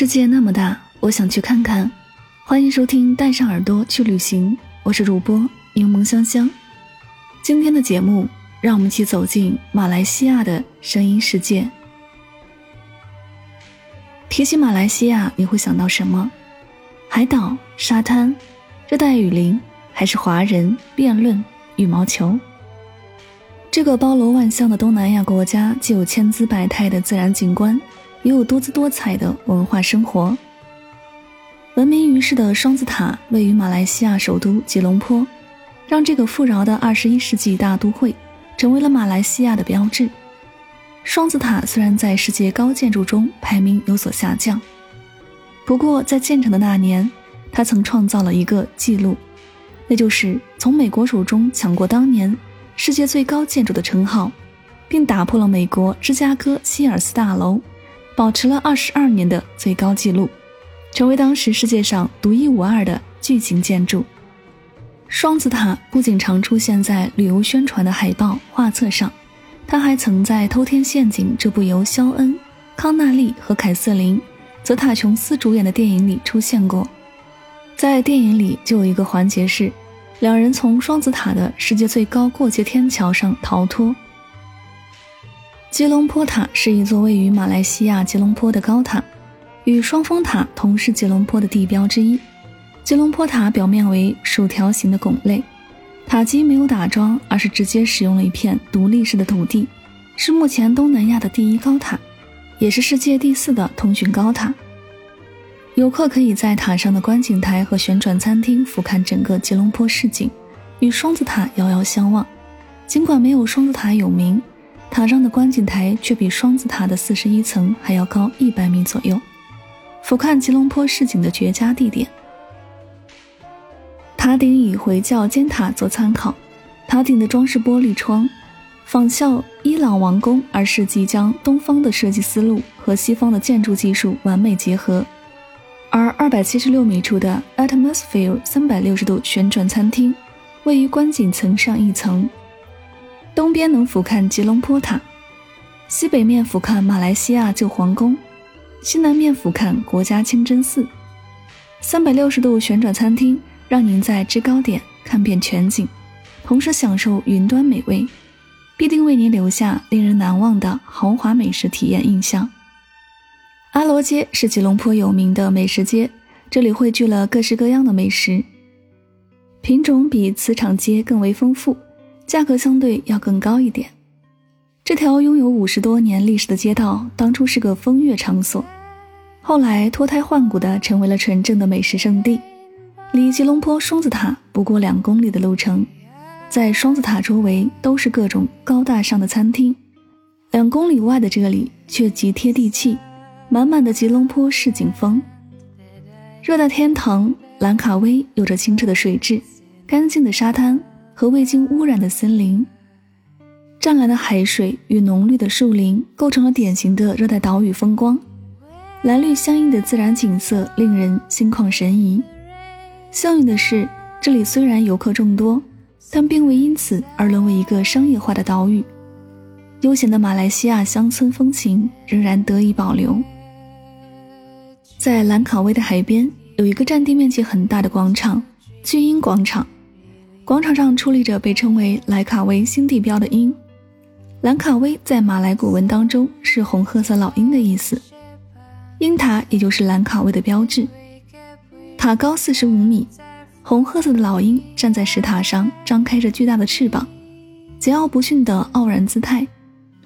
世界那么大，我想去看看。欢迎收听《带上耳朵去旅行》，我是主播柠檬香香。今天的节目，让我们一起走进马来西亚的声音世界。提起马来西亚，你会想到什么？海岛、沙滩、热带雨林，还是华人、辩论、羽毛球？这个包罗万象的东南亚国家，既有千姿百态的自然景观。也有多姿多彩的文化生活。闻名于世的双子塔位于马来西亚首都吉隆坡，让这个富饶的二十一世纪大都会成为了马来西亚的标志。双子塔虽然在世界高建筑中排名有所下降，不过在建成的那年，它曾创造了一个记录，那就是从美国手中抢过当年世界最高建筑的称号，并打破了美国芝加哥希尔斯大楼。保持了二十二年的最高纪录，成为当时世界上独一无二的巨型建筑。双子塔不仅常出现在旅游宣传的海报画册上，它还曾在《偷天陷阱》这部由肖恩、康纳利和凯瑟琳·泽塔琼斯主演的电影里出现过。在电影里就有一个环节是，两人从双子塔的世界最高过街天桥上逃脱。吉隆坡塔是一座位于马来西亚吉隆坡的高塔，与双峰塔同是吉隆坡的地标之一。吉隆坡塔表面为薯条形的拱类，塔基没有打桩，而是直接使用了一片独立式的土地，是目前东南亚的第一高塔，也是世界第四的通讯高塔。游客可以在塔上的观景台和旋转餐厅俯瞰整个吉隆坡市景，与双子塔遥遥相望。尽管没有双子塔有名。塔上的观景台却比双子塔的四十一层还要高一百米左右，俯瞰吉隆坡市景的绝佳地点。塔顶以回教尖塔做参考，塔顶的装饰玻璃窗仿效伊朗王宫，而是即将东方的设计思路和西方的建筑技术完美结合。而二百七十六米处的 Atmosphere 三百六十度旋转餐厅，位于观景层上一层。东边能俯瞰吉隆坡塔，西北面俯瞰马来西亚旧皇宫，西南面俯瞰国家清真寺。三百六十度旋转餐厅让您在制高点看遍全景，同时享受云端美味，必定为您留下令人难忘的豪华美食体验印象。阿罗街是吉隆坡有名的美食街，这里汇聚了各式各样的美食，品种比磁场街更为丰富。价格相对要更高一点。这条拥有五十多年历史的街道，当初是个风月场所，后来脱胎换骨的成为了纯正的美食圣地。离吉隆坡双子塔不过两公里的路程，在双子塔周围都是各种高大上的餐厅。两公里外的这里却极贴地气，满满的吉隆坡市井风。热带天堂兰卡威有着清澈的水质，干净的沙滩。和未经污染的森林，湛蓝的海水与浓绿的树林构成了典型的热带岛屿风光，蓝绿相映的自然景色令人心旷神怡。幸运的是，这里虽然游客众多，但并未因此而沦为一个商业化的岛屿，悠闲的马来西亚乡村风情仍然得以保留。在兰卡威的海边，有一个占地面积很大的广场——巨鹰广场。广场上矗立着被称为莱卡威新地标的鹰，兰卡威在马来古文当中是红褐色老鹰的意思，鹰塔也就是兰卡威的标志。塔高四十五米，红褐色的老鹰站在石塔上，张开着巨大的翅膀，桀骜不驯的傲然姿态，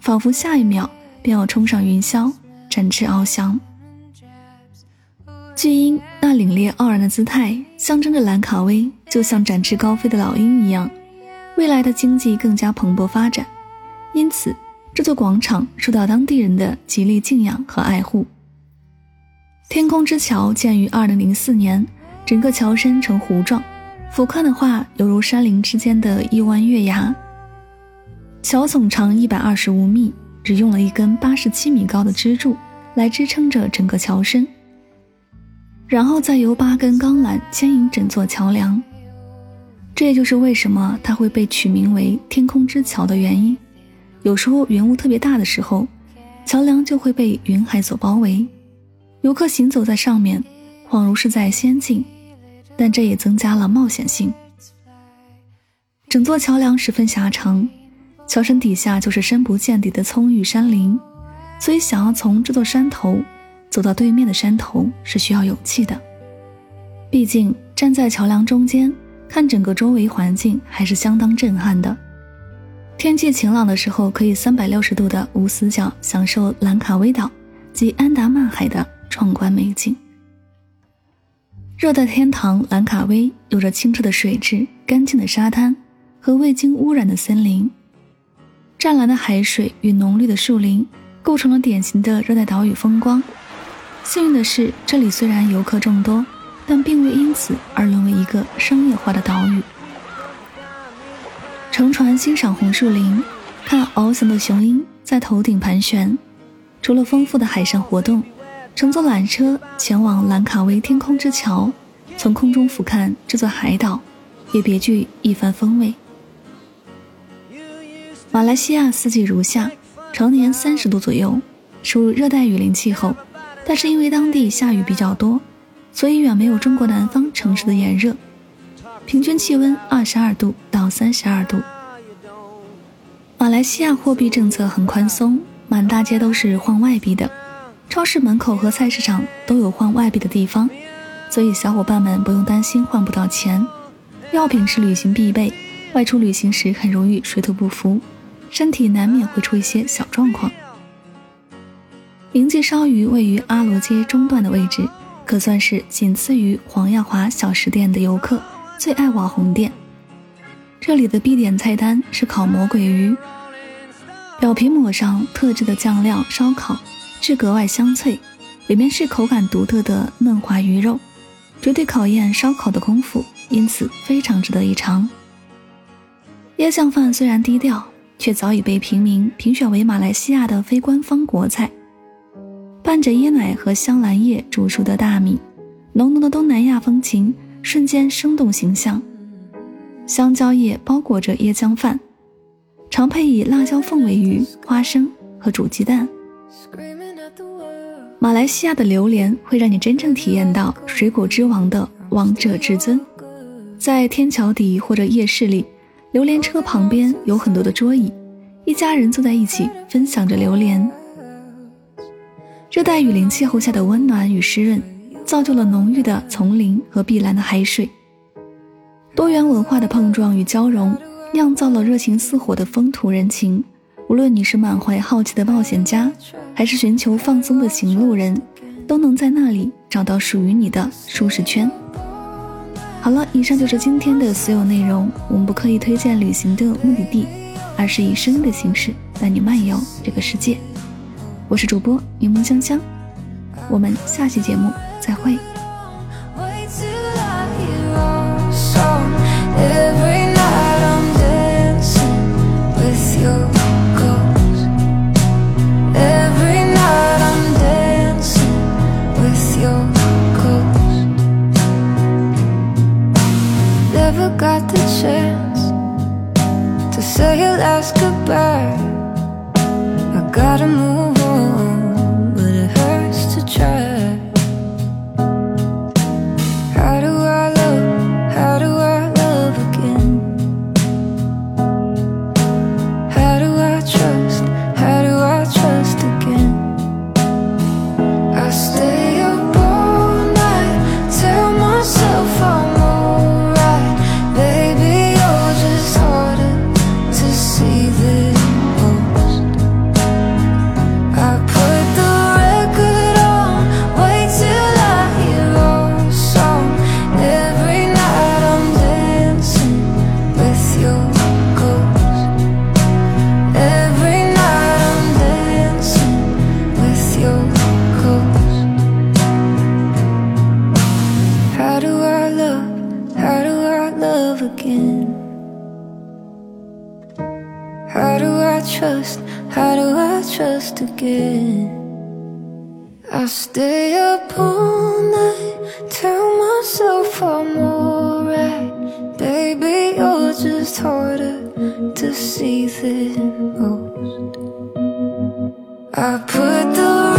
仿佛下一秒便要冲上云霄，展翅翱翔。巨鹰那凛冽傲然的姿态，象征着兰卡威就像展翅高飞的老鹰一样，未来的经济更加蓬勃发展。因此，这座广场受到当地人的极力敬仰和爱护。天空之桥建于二零零四年，整个桥身呈弧状，俯瞰的话犹如山林之间的一弯月牙。桥总长一百二十五米，只用了一根八十七米高的支柱来支撑着整个桥身。然后再由八根钢缆牵引整座桥梁，这也就是为什么它会被取名为“天空之桥”的原因。有时候云雾特别大的时候，桥梁就会被云海所包围，游客行走在上面，恍如是在仙境，但这也增加了冒险性。整座桥梁十分狭长，桥身底下就是深不见底的葱郁山林，所以想要从这座山头。走到对面的山头是需要勇气的，毕竟站在桥梁中间看整个周围环境还是相当震撼的。天气晴朗的时候，可以三百六十度的无死角享受兰卡威岛及安达曼海的壮观美景。热带天堂兰卡威有着清澈的水质、干净的沙滩和未经污染的森林，湛蓝的海水与浓绿的树林构成了典型的热带岛屿风光。幸运的是，这里虽然游客众多，但并未因此而沦为一个商业化的岛屿。乘船欣赏红树林，看翱翔的雄鹰在头顶盘旋。除了丰富的海上活动，乘坐缆车前往兰卡威天空之桥，从空中俯瞰这座海岛，也别具一番风味。马来西亚四季如夏，常年三十度左右，属热带雨林气候。但是因为当地下雨比较多，所以远没有中国南方城市的炎热，平均气温二十二度到三十二度。马来西亚货币政策很宽松，满大街都是换外币的，超市门口和菜市场都有换外币的地方，所以小伙伴们不用担心换不到钱。药品是旅行必备，外出旅行时很容易水土不服，身体难免会出一些小状况。明记烧鱼位于阿罗街中段的位置，可算是仅次于黄亚华小食店的游客最爱网红店。这里的必点菜单是烤魔鬼鱼，表皮抹上特制的酱料烧烤，至格外香脆，里面是口感独特的嫩滑鱼肉，绝对考验烧烤的功夫，因此非常值得一尝。椰酱饭虽然低调，却早已被平民评选为马来西亚的非官方国菜。拌着椰奶和香兰叶煮熟的大米，浓浓的东南亚风情瞬间生动形象。香蕉叶包裹着椰浆饭，常配以辣椒凤尾鱼、花生和煮鸡蛋。马来西亚的榴莲会让你真正体验到水果之王的王者至尊。在天桥底或者夜市里，榴莲车旁边有很多的桌椅，一家人坐在一起分享着榴莲。热带雨林气候下的温暖与湿润，造就了浓郁的丛林和碧蓝的海水。多元文化的碰撞与交融，酿造了热情似火的风土人情。无论你是满怀好奇的冒险家，还是寻求放松的行路人，都能在那里找到属于你的舒适圈。好了，以上就是今天的所有内容。我们不刻意推荐旅行的目的地，而是以声音的形式带你漫游这个世界。我是主播柠檬香香，我们下期节目再会。Again? I stay up all night, tell myself I'm alright. Baby, you're just harder to see than most. I put the